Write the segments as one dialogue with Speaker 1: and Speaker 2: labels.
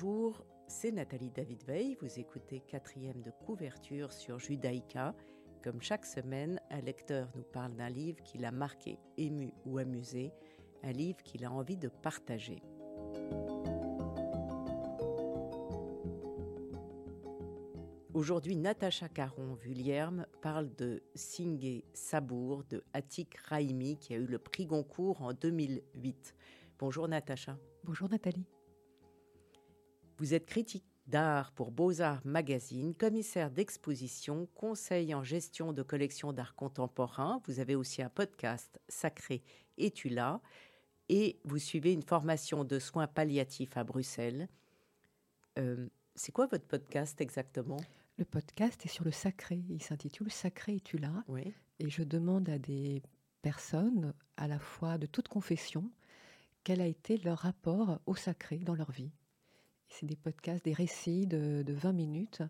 Speaker 1: Bonjour, c'est Nathalie David Veil. Vous écoutez quatrième de couverture sur Judaïka. Comme chaque semaine, un lecteur nous parle d'un livre qui l'a marqué, ému ou amusé, un livre qu'il a envie de partager. Aujourd'hui, Natacha Caron-Vulierme parle de Singé Sabour de Atik Raimi qui a eu le prix Goncourt en 2008. Bonjour Natacha.
Speaker 2: Bonjour Nathalie.
Speaker 1: Vous êtes critique d'art pour Beaux-Arts Magazine, commissaire d'exposition, conseil en gestion de collections d'art contemporain. Vous avez aussi un podcast Sacré et tu là et vous suivez une formation de soins palliatifs à Bruxelles. Euh, c'est quoi votre podcast exactement?
Speaker 2: Le podcast est sur le sacré. Il s'intitule Sacré et tu là.
Speaker 1: Oui.
Speaker 2: Et je demande à des personnes, à la fois de toute confession, quel a été leur rapport au sacré dans leur vie. C'est des podcasts, des récits de, de 20 minutes.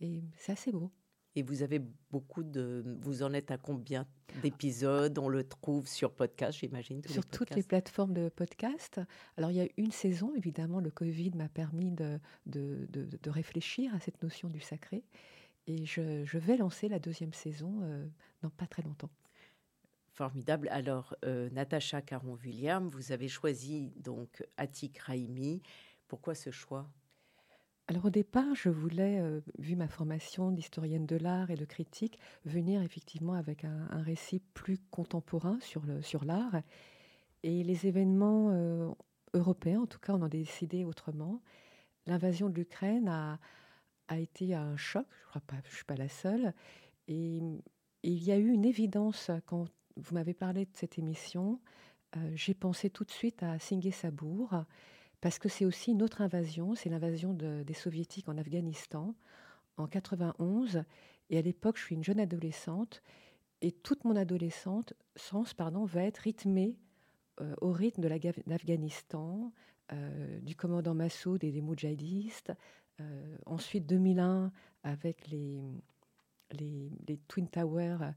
Speaker 2: Et c'est assez beau.
Speaker 1: Et vous avez beaucoup de. Vous en êtes à combien d'épisodes? On le trouve sur podcast, j'imagine
Speaker 2: Sur toutes les plateformes de podcast. Alors, il y a une saison, évidemment, le Covid m'a permis de, de, de, réfléchir à cette notion du sacré. Et je, je vais lancer la deuxième saison euh, dans pas très longtemps.
Speaker 1: Formidable. Alors, euh, Natacha Caron-William, vous avez choisi donc Atik Raimi. Pourquoi ce choix?
Speaker 2: Alors au départ, je voulais, euh, vu ma formation d'historienne de l'art et de critique, venir effectivement avec un, récit plus contemporain sur l'art. Et les événements euh, européens, en tout cas, on en a décidé autrement. L'invasion de l'Ukraine a, a, été un choc, je crois pas, je suis pas la seule. Et, il y a eu une évidence quand vous m'avez parlé de cette émission. Euh, j'ai pensé tout de suite à Singé Sabour parce que c'est aussi une autre invasion, c'est l'invasion des soviétiques en Afghanistan en 91. Et à l'époque, je suis une jeune adolescente, et toute mon adolescente, sens, pardon, va être rythmée euh, au rythme de l'Afghanistan, euh, du commandant Massoud et des moudjahidistes. Euh, ensuite, 2001, avec les, les, Twin Towers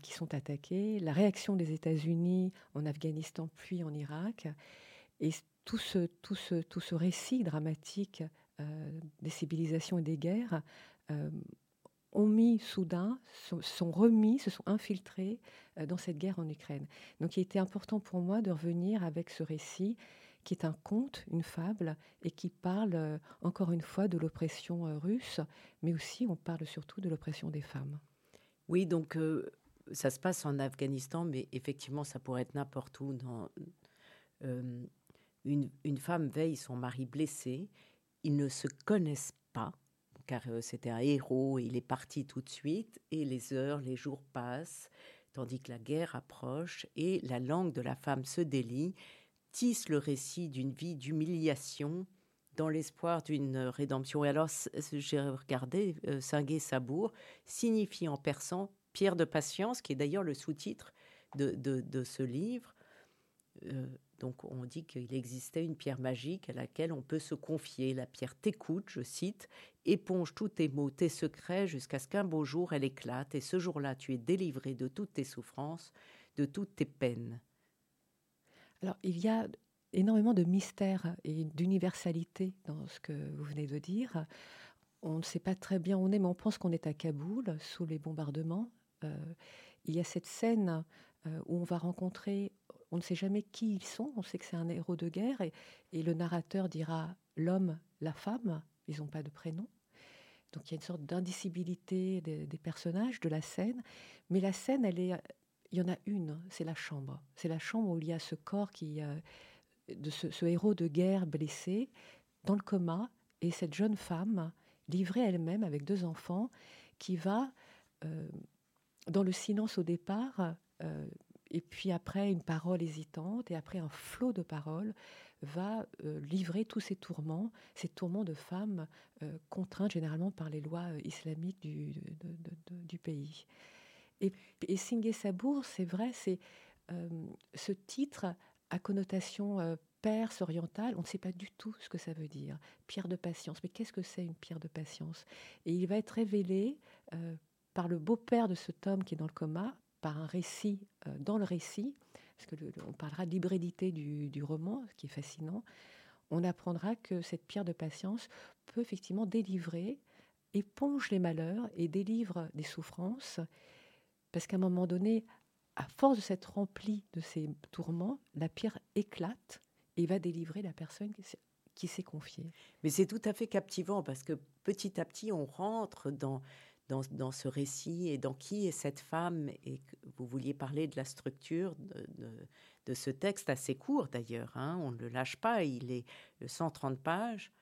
Speaker 2: qui sont attaqués, la réaction des États-Unis en Afghanistan puis en Irak. Et tout ce, tout ce, tout ce récit dramatique euh, des civilisations et des guerres euh, ont mis soudain, sont, remis, se sont infiltrés euh, dans cette guerre en Ukraine. Donc il était important pour moi de revenir avec ce récit qui est un conte, une fable, et qui parle encore une fois de l'oppression russe, mais aussi on parle surtout de l'oppression des femmes.
Speaker 1: Oui, donc ça se passe en Afghanistan, mais effectivement ça pourrait être n'importe où dans une, femme veille son mari blessé. Ils ne se connaissent pas, car euh, c'était un héros et il est parti tout de suite. Et les heures, les jours passent, tandis que la guerre approche et la langue de la femme se délie, tisse le récit d'une vie d'humiliation dans l'espoir d'une rédemption. Et alors, j'ai regardé, euh, Sabour signifie en persan pierre de patience, qui est d'ailleurs le sous-titre de, ce livre. Euh, donc on dit qu'il existait une pierre magique à laquelle on peut se confier. La pierre t'écoute, je cite, éponge tous tes maux, tes secrets, jusqu'à ce qu'un beau jour elle éclate, et ce jour-là tu es délivré de toutes tes souffrances, de toutes tes peines.
Speaker 2: Alors il y a énormément de mystère et d'universalité dans ce que vous venez de dire. On ne sait pas très bien où on est, mais on pense qu'on est à Kaboul, sous les bombardements. Euh, il y a cette scène euh, où on va rencontrer on ne sait jamais qui ils sont, on sait que c'est un héros de guerre, et, le narrateur dira l'homme, la femme, ils n'ont pas de prénom. Donc il y a une sorte d'indicibilité des, personnages, de la scène, mais la scène, elle il y en a une, c'est la chambre. C'est la chambre où il y a ce corps qui, euh, de ce, héros de guerre blessé, dans le coma, et cette jeune femme, livrée elle-même avec deux enfants, qui va, euh, dans le silence au départ, euh, et puis après une parole hésitante, et après un flot de paroles, va euh, livrer tous ces tourments, ces tourments de femmes euh, contraintes généralement par les lois euh, islamiques du, pays. Et, et Sabour, c'est vrai, c'est ce titre à connotation perse, orientale, on ne sait pas du tout ce que ça veut dire. Pierre de patience, mais qu'est-ce que c'est une pierre de patience? Et il va être révélé par le beau-père de cet homme qui est dans le coma, par un récit euh, dans le récit, parce que on parlera de l'hybridité du, roman, ce qui est fascinant. on apprendra que cette pierre de patience peut effectivement délivrer, éponge les malheurs et délivre des souffrances, parce qu'à un moment donné, à force de s'être remplie de ces tourments, la pierre éclate et va délivrer la personne qui s'est confiée.
Speaker 1: Mais c'est tout à fait captivant parce que petit à petit, on rentre dans, dans, ce récit et dans qui est cette femme. Et vous vouliez parler de la structure de, de, ce texte assez court d'ailleurs. Hein. on ne le lâche pas, il est 130 pages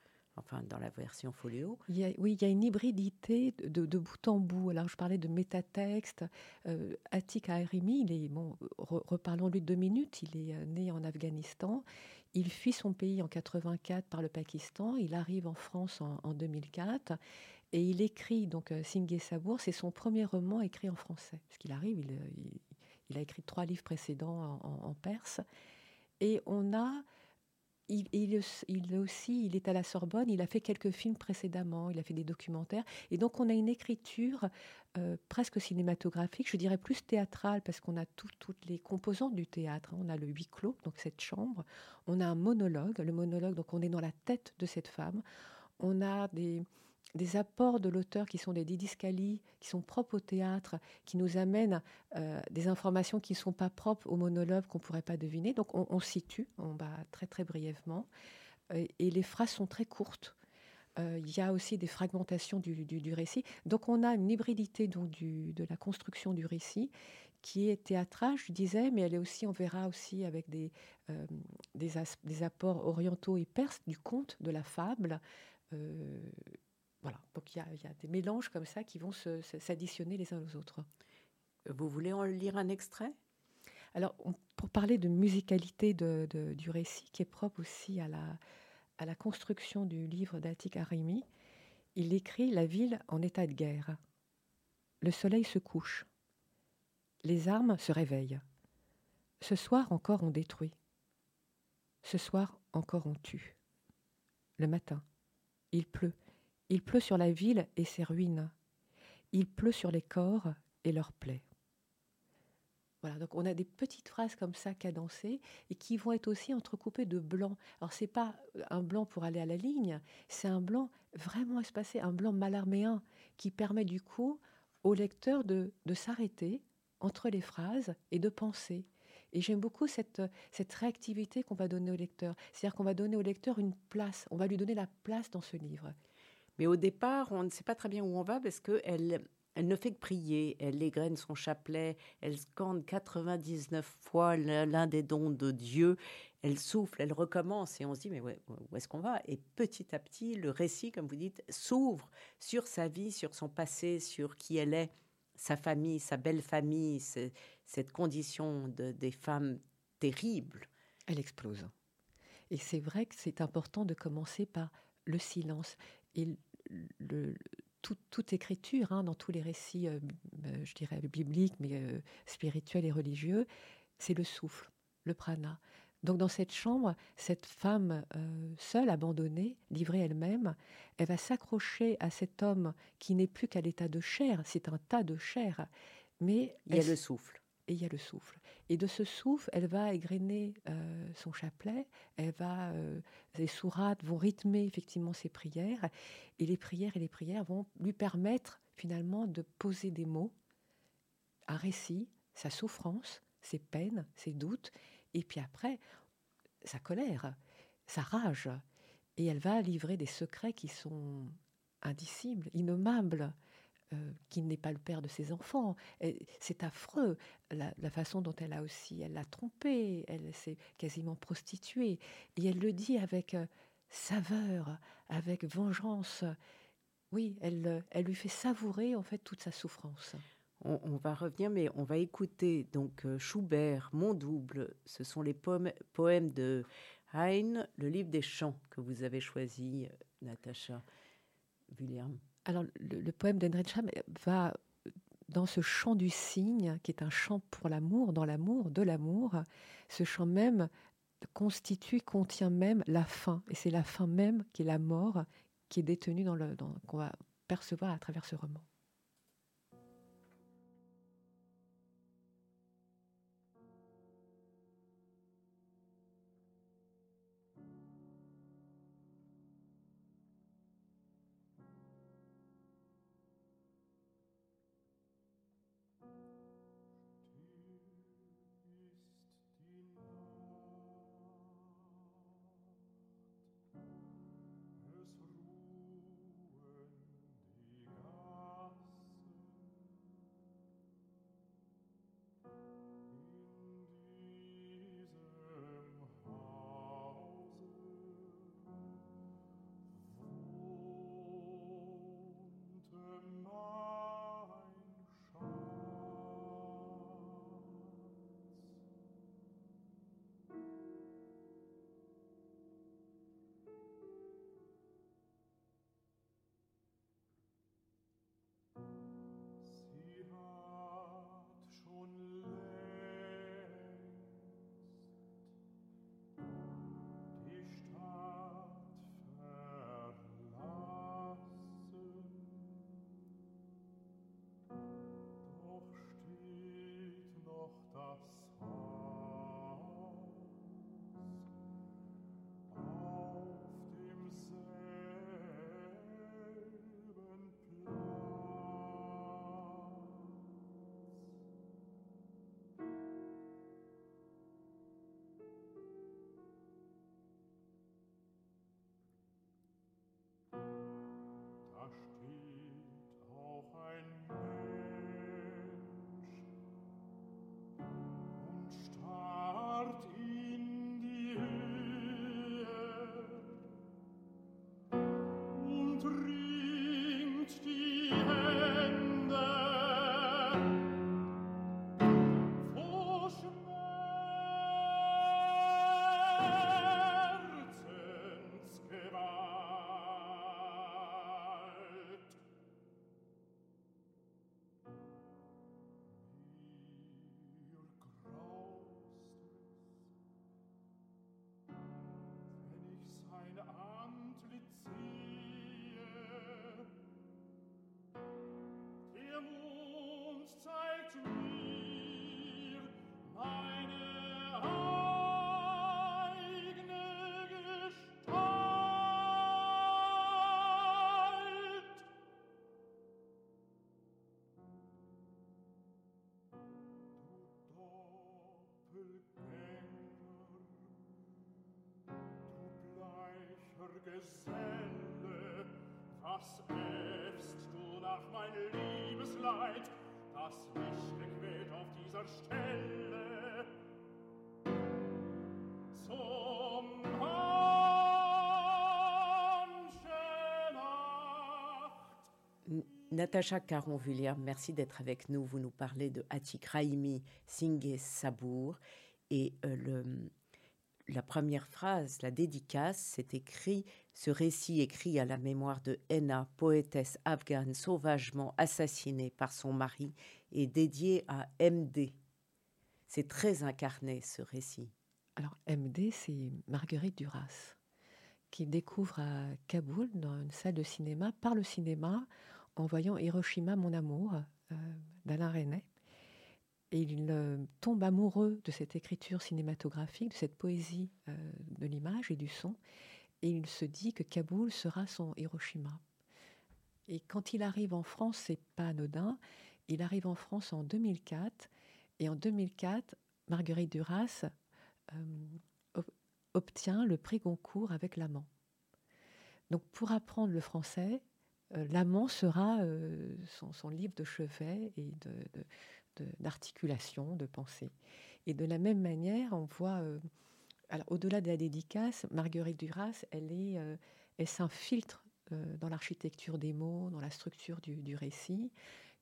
Speaker 1: enfin dans la version folio.
Speaker 2: oui, il y a une hybridité de, bout en bout. Alors je parlais de métatexte. Euh, Atik il est, bon, reparlons-lui deux minutes, il est euh, né en Afghanistan. Il fuit son pays en 84 par le Pakistan. Il arrive en France en, 2004 et il écrit, donc euh, Singhe Sabour, c'est son premier roman écrit en français. Parce qu'il arrive, il, a écrit trois livres précédents en, en perse. Et on a il, il, aussi, il est à la Sorbonne, il a fait quelques films précédemment, il a fait des documentaires. Et donc, on a une écriture euh, presque cinématographique, je dirais plus théâtrale, parce qu'on a toutes les composantes du théâtre. Hein. On a le huis clos, donc cette chambre. On a un monologue. Le monologue, donc on est dans la tête de cette femme. On a des, des apports de l'auteur qui sont des didiscalies, qui sont propres au théâtre, qui nous amènent euh, des informations qui ne sont pas propres au monologue, qu'on ne pourrait pas deviner. Donc on, situe, on va très très brièvement, euh, et les phrases sont très courtes. Euh, il y a aussi des fragmentations du, récit. Donc on a une hybridité donc, de la construction du récit qui est théâtrale, je disais, mais elle est aussi, on verra aussi avec des, des, apports orientaux et perses du conte, de la fable. Donc il y, a des mélanges comme ça qui vont s'additionner les uns aux autres.
Speaker 1: Vous voulez en lire un extrait?
Speaker 2: Alors, pour parler de musicalité du récit, qui est propre aussi à la, à la construction du livre d'Atik Arimi, il écrit La ville en état de guerre. Le soleil se couche. Les armes se réveillent. Ce soir encore on détruit. Ce soir encore on tue. Le matin, il pleut il pleut sur la ville et ses ruines. Il pleut sur les corps et leurs plaies. Voilà, donc on a des petites phrases comme ça cadencées et qui vont être aussi entrecoupées de blanc. Alors c'est pas un blanc pour aller à la ligne, c'est un blanc vraiment espacé, un blanc malarméen qui permet du coup au lecteur de, de s'arrêter entre les phrases et de penser. Et j'aime beaucoup cette, cette réactivité qu'on va donner au lecteur. C'est-à-dire qu'on va donner au lecteur une place, on va lui donner la place dans ce livre.
Speaker 1: Mais au départ, on ne sait pas très bien où on va parce qu'elle elle ne fait que prier, elle égrène son chapelet, elle scande 99 fois l'un des dons de Dieu, elle souffle, elle recommence et on se dit mais où est-ce qu'on va? Et petit à petit, le récit, comme vous dites, s'ouvre sur sa vie, sur son passé, sur qui elle est, sa famille, sa belle famille, cette condition de, des femmes terribles.
Speaker 2: Elle explose. Et c'est vrai que c'est important de commencer par le silence. Le, toute écriture, hein, dans tous les récits, euh, euh, je dirais bibliques, mais euh, spirituels et religieux, c'est le souffle, le prana. Donc dans cette chambre, cette femme seule, abandonnée, livrée elle-même, elle va s'accrocher à cet homme qui n'est plus qu'à l'état de chair, c'est un tas de chair, mais
Speaker 1: il y a le souffle
Speaker 2: et il y a le souffle. Et de ce souffle, elle va égrener euh, son chapelet, elle va, euh, les sourates vont rythmer effectivement ses prières, et les prières et les prières vont lui permettre finalement de poser des mots, un récit, sa souffrance, ses peines, ses doutes, et puis après, sa colère, sa rage. Et elle va livrer des secrets qui sont indicibles, innommables, euh, qui n'est pas le père de ses enfants. C'est affreux la, façon dont elle a aussi, elle l'a trompé, elle s'est quasiment prostituée. Et elle le dit avec euh, saveur, avec vengeance. Oui, elle, elle lui fait savourer en fait toute sa souffrance.
Speaker 1: On, va revenir, mais on va écouter donc euh, Schubert, Mon double. Ce sont les poèmes, de Heine, le livre des chants que vous avez choisi, Natacha William.
Speaker 2: Alors, le, poème d'Henricham va dans ce chant du cygne, qui est un chant pour l'amour, dans l'amour, de l'amour. Ce chant même constitue, contient même la fin. Et c'est la fin même qui est la mort, qui est détenue dans le, qu'on va percevoir à travers ce roman.
Speaker 1: Natacha Caron-Vullière, merci d'être avec nous. Vous nous parlez de Atik Raimi, Singhe Sabour. Et euh, le, la première phrase, la dédicace, c'est écrit Ce récit écrit à la mémoire de Henna, poétesse afghane sauvagement assassinée par son mari, et dédié à MD. C'est très incarné ce récit.
Speaker 2: Alors MD, c'est Marguerite Duras, qui découvre à Kaboul, dans une salle de cinéma, par le cinéma, en voyant Hiroshima, mon amour, euh, d'Alain Resnais. Et il euh, tombe amoureux de cette écriture cinématographique, de cette poésie euh, de l'image et du son. Et il se dit que Kaboul sera son Hiroshima. Et quand il arrive en France, c'est pas anodin. Il arrive en France en 2004. Et en 2004, Marguerite Duras obtient le prix Goncourt avec l'amant. Donc pour apprendre le français, euh, l'amant sera euh, son, livre de chevet et d'articulation, de, pensée. Et de la même manière, on voit, euh, alors au-delà de la dédicace, Marguerite Duras, elle, est, elle s'infiltre dans l'architecture des mots, dans la structure du, du, récit.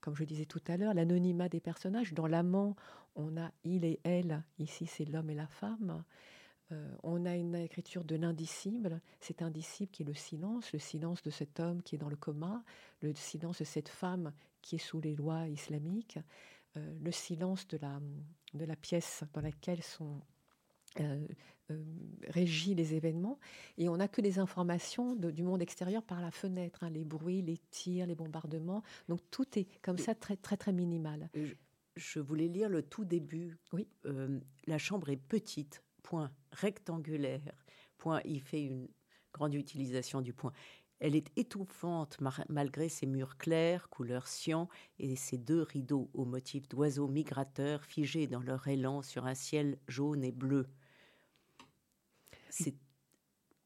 Speaker 2: Comme je disais tout à l'heure, l'anonymat des personnages. Dans l'amant, on a il et elle. Ici, c'est l'homme et la femme. Euh, on a une écriture de l'indicible, cet indicible qui est le silence, le silence de cet homme qui est dans le coma, le silence de cette femme qui est sous les lois islamiques, euh, le silence de la, de la pièce dans laquelle sont euh, régis les événements, et on n'a que les informations du monde extérieur par la fenêtre, hein, les bruits, les tirs, les bombardements. Donc tout est comme ça très très très minimal.
Speaker 1: Je, voulais lire le tout début.
Speaker 2: Oui.
Speaker 1: la chambre est petite, point rectangulaire. Point, il fait une grande utilisation du point. Elle est étouffante malgré ses murs clairs, couleur cyan, et ses deux rideaux au motif d'oiseaux migrateurs figés dans leur élan sur un ciel jaune et bleu.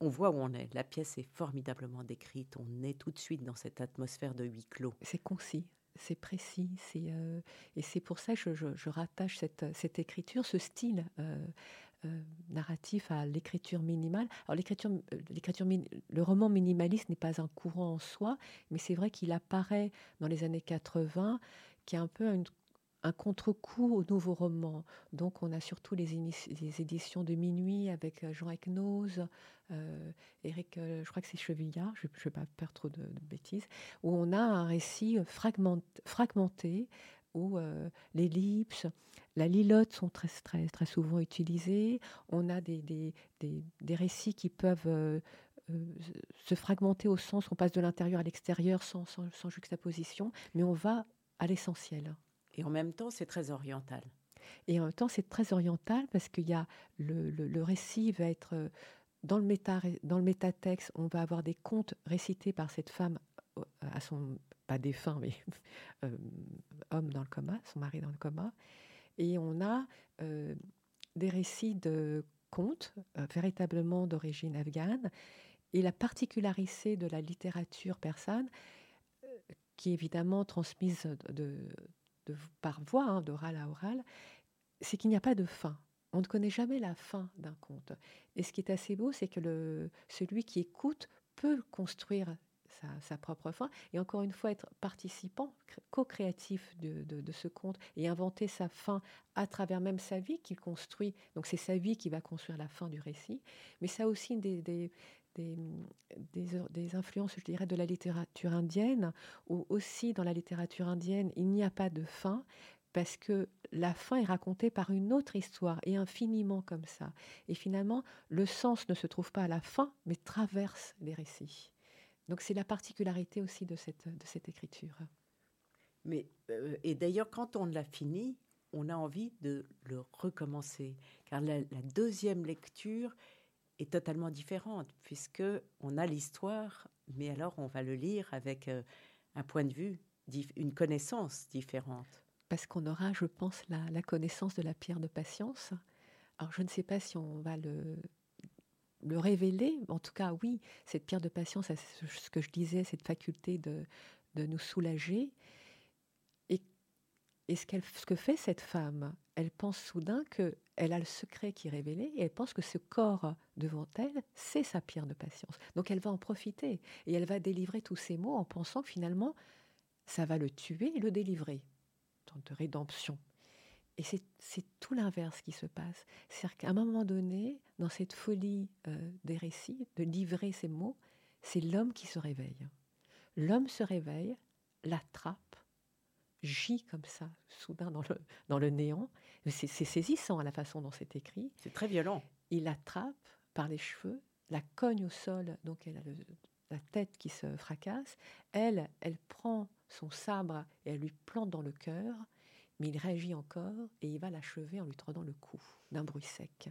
Speaker 1: on voit où on est. La pièce est formidablement décrite. On est tout de suite dans cette atmosphère de huis clos.
Speaker 2: C'est concis c'est précis, c'est euh, et c'est pour ça que je, rattache cette, écriture, ce style euh, narratif à l'écriture minimale. Alors l'écriture, l'écriture, le roman minimaliste n'est pas un courant en soi, mais c'est vrai qu'il apparaît dans les années 80, qui est un peu un contre-coup au nouveau roman. Donc, on a surtout les, éditions de Minuit avec Jean Eknose, euh, Eric, je crois que c'est Chevillard, je ne vais pas perdre trop de, bêtises, où on a un récit fragmenté où euh, l'ellipse, la lilote sont très, très, très souvent utilisées. On a des, des, des, récits qui peuvent euh, euh, se fragmenter au sens on passe de l'intérieur à l'extérieur sans, sans, juxtaposition, mais on va à l'essentiel.
Speaker 1: Et en même temps, c'est très oriental.
Speaker 2: Et en même temps, c'est très oriental parce qu'il y a le, le, récit va être dans le, méta, dans le métatexte, on va avoir des contes récités par cette femme à son pas défunt, mais euh, homme dans le coma, son mari dans le coma. Et on a euh, des récits de contes euh, véritablement d'origine afghane. Et la particularité de la littérature persane, qui est évidemment transmise de, par voix, hein, d'oral à oral, c'est qu'il n'y a pas de fin. On ne connaît jamais la fin d'un conte. Et ce qui est assez beau, c'est que celui qui écoute peut construire sa, propre fin, et encore une fois être participant, co-créatif de, ce conte, et inventer sa fin à travers même sa vie qu'il construit. Donc c'est sa vie qui va construire la fin du récit, mais ça a aussi des, des, des, des, influences, je dirais, de la littérature indienne, où aussi dans la littérature indienne, il n'y a pas de fin, parce que la fin est racontée par une autre histoire, et infiniment comme ça. Et finalement, le sens ne se trouve pas à la fin, mais traverse les récits. Donc c'est la particularité aussi de cette, de cette écriture.
Speaker 1: Mais, euh, et d'ailleurs, quand on l'a fini, on a envie de le recommencer, car la, deuxième lecture est totalement différente, puisque on a l'histoire, mais alors on va le lire avec euh, un point de vue, une connaissance différente.
Speaker 2: Parce qu'on aura, je pense, la, la connaissance de la pierre de patience. Alors je ne sais pas si on va le le révéler, en tout cas oui, cette pierre de patience, ce que je disais, cette faculté de, de nous soulager. Et, et ce, qu'elle, ce que fait cette femme, elle pense soudain que elle a le secret qui est révélé et elle pense que ce corps devant elle, c'est sa pierre de patience. Donc elle va en profiter et elle va délivrer tous ces mots en pensant que finalement, ça va le tuer et le délivrer. de rédemption. Et c'est tout l'inverse qui se passe. C'est-à-dire qu'à un moment donné, dans cette folie euh, des récits, de livrer ces mots, c'est l'homme qui se réveille. L'homme se réveille, l'attrape, gît comme ça, soudain dans le, dans le néant. C'est saisissant à la façon dont c'est écrit.
Speaker 1: C'est très violent.
Speaker 2: Il l'attrape par les cheveux, la cogne au sol, donc elle a la tête qui se fracasse. Elle, elle prend son sabre et elle lui plante dans le cœur, mais il réagit encore et il va l'achever en lui tordant le cou d'un bruit sec.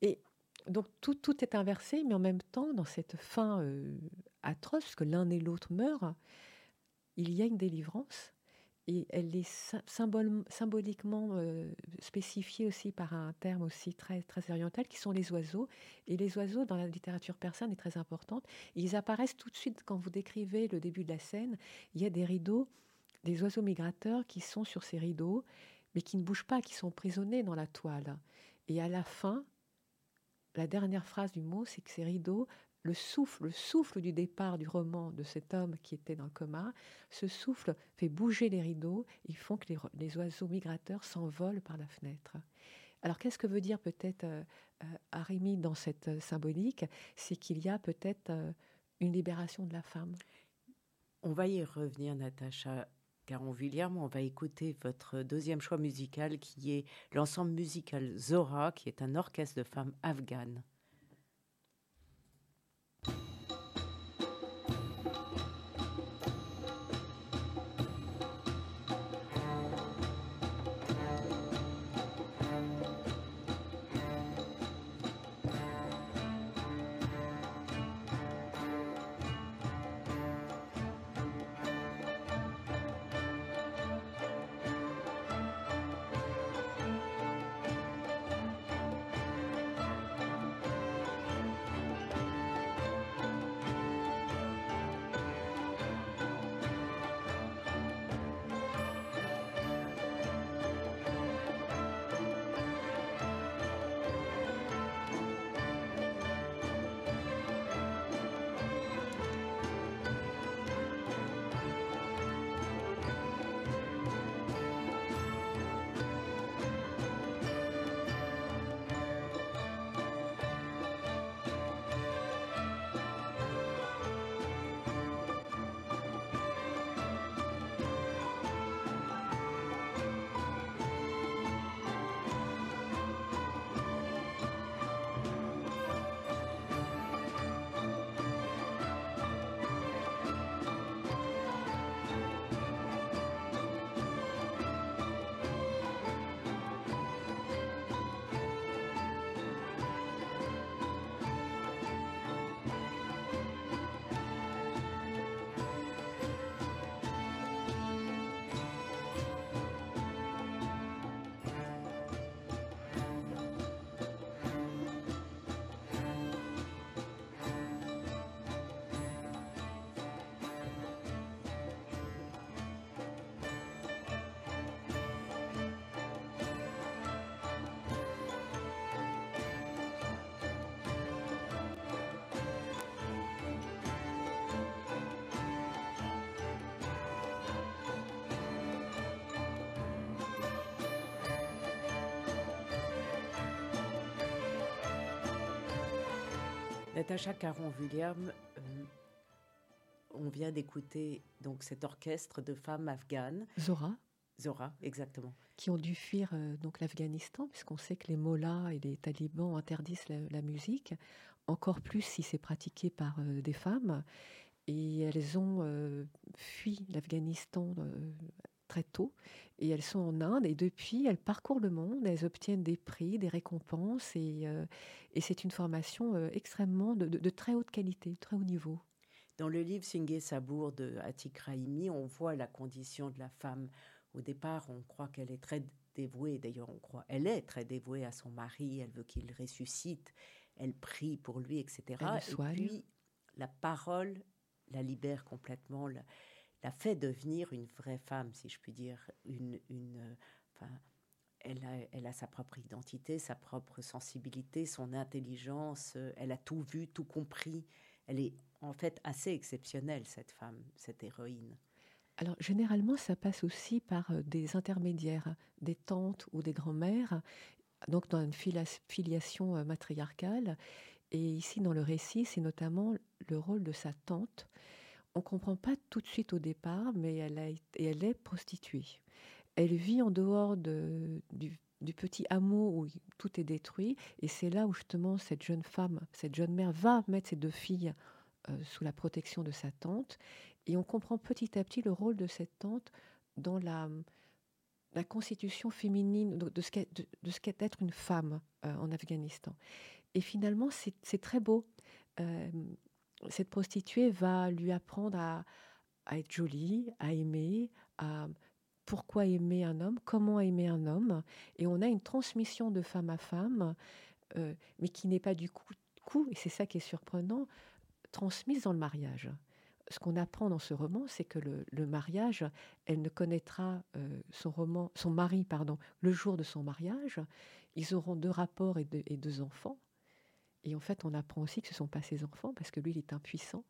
Speaker 2: Et donc tout, tout est inversé, mais en même temps, dans cette fin euh, atroce, que l'un et l'autre meurent, il y a une délivrance et elle est symboliquement euh, spécifiée aussi par un terme aussi très, très oriental qui sont les oiseaux. Et les oiseaux, dans la littérature persane, est très importante. Ils apparaissent tout de suite quand vous décrivez le début de la scène. Il y a des rideaux, des oiseaux migrateurs qui sont sur ces rideaux, mais qui ne bougent pas, qui sont prisonnés dans la toile. Et à la fin, la dernière phrase du mot, c'est que ces rideaux le souffle, le souffle du départ du roman de cet homme qui était dans le coma, ce souffle fait bouger les rideaux, ils font que les, oiseaux migrateurs s'envolent par la fenêtre. Alors qu'est-ce que veut dire peut-être euh, euh dans cette euh, symbolique? C'est qu'il y a peut-être euh, une libération de la femme.
Speaker 1: On va y revenir, Natacha Caron-William. On va écouter votre deuxième choix musical qui est l'ensemble musical Zora, qui est un orchestre de femmes afghanes. Natacha Caron-William, euh, on vient d'écouter donc cet orchestre de femmes afghanes.
Speaker 2: Zora.
Speaker 1: Zora, exactement.
Speaker 2: Qui ont dû fuir euh, donc l'Afghanistan, puisqu'on sait que les mollahs et les talibans interdisent la, musique, encore plus si c'est pratiqué par euh, des femmes. Et elles ont fui l'Afghanistan très tôt. Et elles sont en Inde et depuis, elles parcourent le monde, elles obtiennent des prix, des récompenses et, euh, et c'est une formation euh, extrêmement de, très haute qualité, très haut niveau.
Speaker 1: Dans le livre Singé Sabour de Atik Raimi, on voit la condition de la femme. Au départ, on croit qu'elle est très dévouée, d'ailleurs on croit, elle est très dévouée à son mari, elle veut qu'il ressuscite, elle prie pour lui, etc.
Speaker 2: et
Speaker 1: puis, la parole la libère complètement, la, fait devenir une vraie femme, si je puis dire. Une, une, elle, a, elle a sa propre identité, sa propre sensibilité, son intelligence, elle a tout vu, tout compris. Elle est en fait assez exceptionnelle, cette femme, cette héroïne.
Speaker 2: Alors généralement, ça passe aussi par euh, des intermédiaires, des tantes ou des grands-mères, donc dans une filiation euh, matriarcale. Et ici, dans le récit, c'est notamment le rôle de sa tante. On ne comprend pas tout de suite au départ, mais elle, est prostituée. Elle vit en dehors de, du, petit hameau où tout est détruit. Et c'est là où justement cette jeune femme, cette jeune mère va mettre ses deux filles euh, sous la protection de sa tante. Et on comprend petit à petit le rôle de cette tante dans la, constitution féminine, de, ce qu'est d'être une femme euh, en Afghanistan. Et finalement, c'est très beau. Euh, cette prostituée va lui apprendre à, être jolie, à aimer, à pourquoi aimer un homme, comment aimer un homme. Et on a une transmission de femme à femme, euh, mais qui n'est pas du coup, et c'est ça qui est surprenant, transmise dans le mariage. Ce qu'on apprend dans ce roman, c'est que le, mariage, elle ne connaîtra euh, son mari pardon, le jour de son mariage. Ils auront deux rapports et deux enfants. Et en fait, on apprend aussi que ce ne sont pas ses enfants, parce que lui, il est impuissant,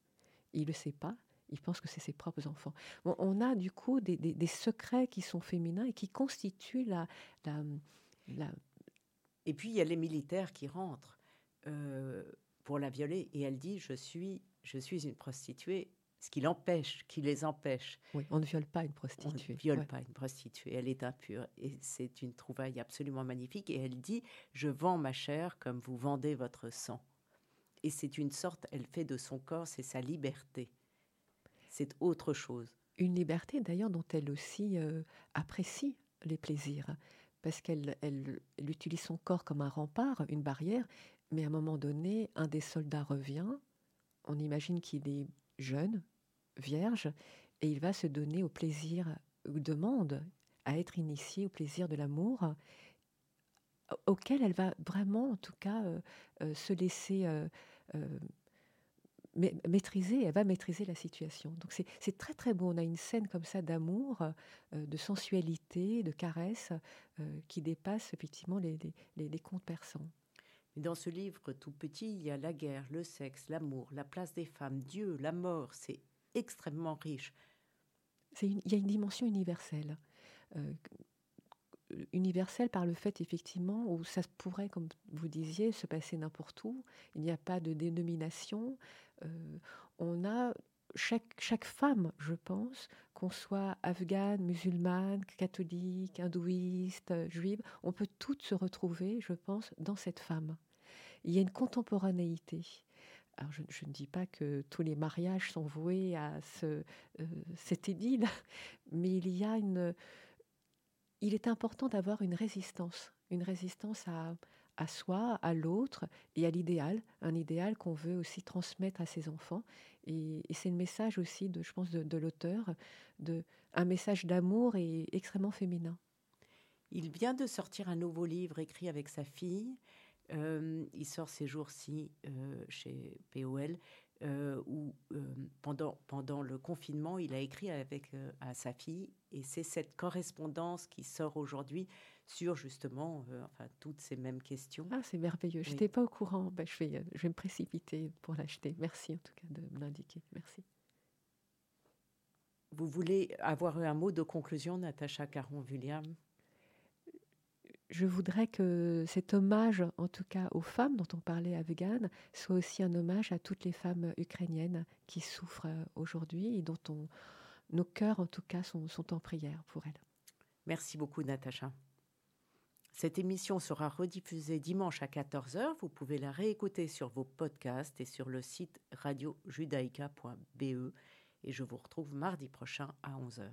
Speaker 2: il ne le sait pas, il pense que c'est ses propres enfants. on a du coup des, secrets qui sont féminins et qui constituent la, la,
Speaker 1: Et puis, il y a les militaires qui rentrent euh, pour la violer, et elle dit, je suis, je suis une prostituée, ce qui l'empêche, qui les empêche.
Speaker 2: Oui, on ne viole pas une prostituée.
Speaker 1: On ne viole pas une prostituée, elle est impure. Et c'est une trouvaille absolument magnifique. Et elle dit, je vends ma chair comme vous vendez votre sang. Et c'est une sorte, elle fait de son corps, c'est sa liberté. C'est autre chose.
Speaker 2: Une liberté d'ailleurs dont elle aussi euh, apprécie les plaisirs. Parce qu'elle elle, elle utilise son corps comme un rempart, une barrière. Mais à un moment donné, un des soldats revient. On imagine qu'il est jeune, vierge, et il va se donner au plaisir, ou demande à être initié au plaisir de l'amour, auquel elle va vraiment, en tout cas, euh, euh, se laisser euh, maîtriser, elle va maîtriser la situation. Donc c'est très très beau, on a une scène comme ça d'amour, de sensualité, de caresse, qui dépasse effectivement les, les, les contes persans.
Speaker 1: Dans ce livre tout petit, il y a la guerre, le sexe, l'amour, la place des femmes, Dieu, la mort. C'est extrêmement riche.
Speaker 2: il y a une dimension universelle. Euh, universelle par le fait effectivement où ça pourrait, comme vous disiez, se passer n'importe où. Il n'y a pas de dénomination. Euh, on a chaque, chaque femme, je pense, qu'on soit afghane, musulmane, catholique, hindouiste, juive, on peut toutes se retrouver, je pense, dans cette femme. Il y a une contemporanéité. Je, ne dis pas que tous les mariages sont voués à ce, euh, cette idylle, mais il y a une... Il est important d'avoir une résistance, une résistance à, soi, à l'autre et à l'idéal, un idéal qu'on veut aussi transmettre à ses enfants. Et, c'est le message aussi, je pense, de, l'auteur, de un message d'amour et extrêmement féminin.
Speaker 1: Il vient de sortir un nouveau livre écrit avec sa fille. Euh, il sort ces jours-ci euh, chez POL, euh, où pendant, pendant le confinement, il a écrit avec à sa fille, et c'est cette correspondance qui sort aujourd'hui sur justement enfin, toutes ces mêmes questions.
Speaker 2: Ah, c'est merveilleux. Je n'étais pas au courant. Ben, je, vais, je vais me précipiter pour l'acheter. Merci en tout cas de me l'indiquer. Merci.
Speaker 1: Vous voulez avoir un mot de conclusion, Natacha Caron-William
Speaker 2: je voudrais que cet hommage, en tout cas aux femmes dont on parlait à soit aussi un hommage à toutes les femmes ukrainiennes qui souffrent euh, aujourd'hui et dont on, nos cœurs, en tout cas, sont, sont en prière pour elles.
Speaker 1: Merci beaucoup, Natacha. Cette émission sera rediffusée dimanche à 14h. Vous pouvez la réécouter sur vos podcasts et sur le site radiojudaïca.be. Et je vous retrouve mardi prochain à 11h.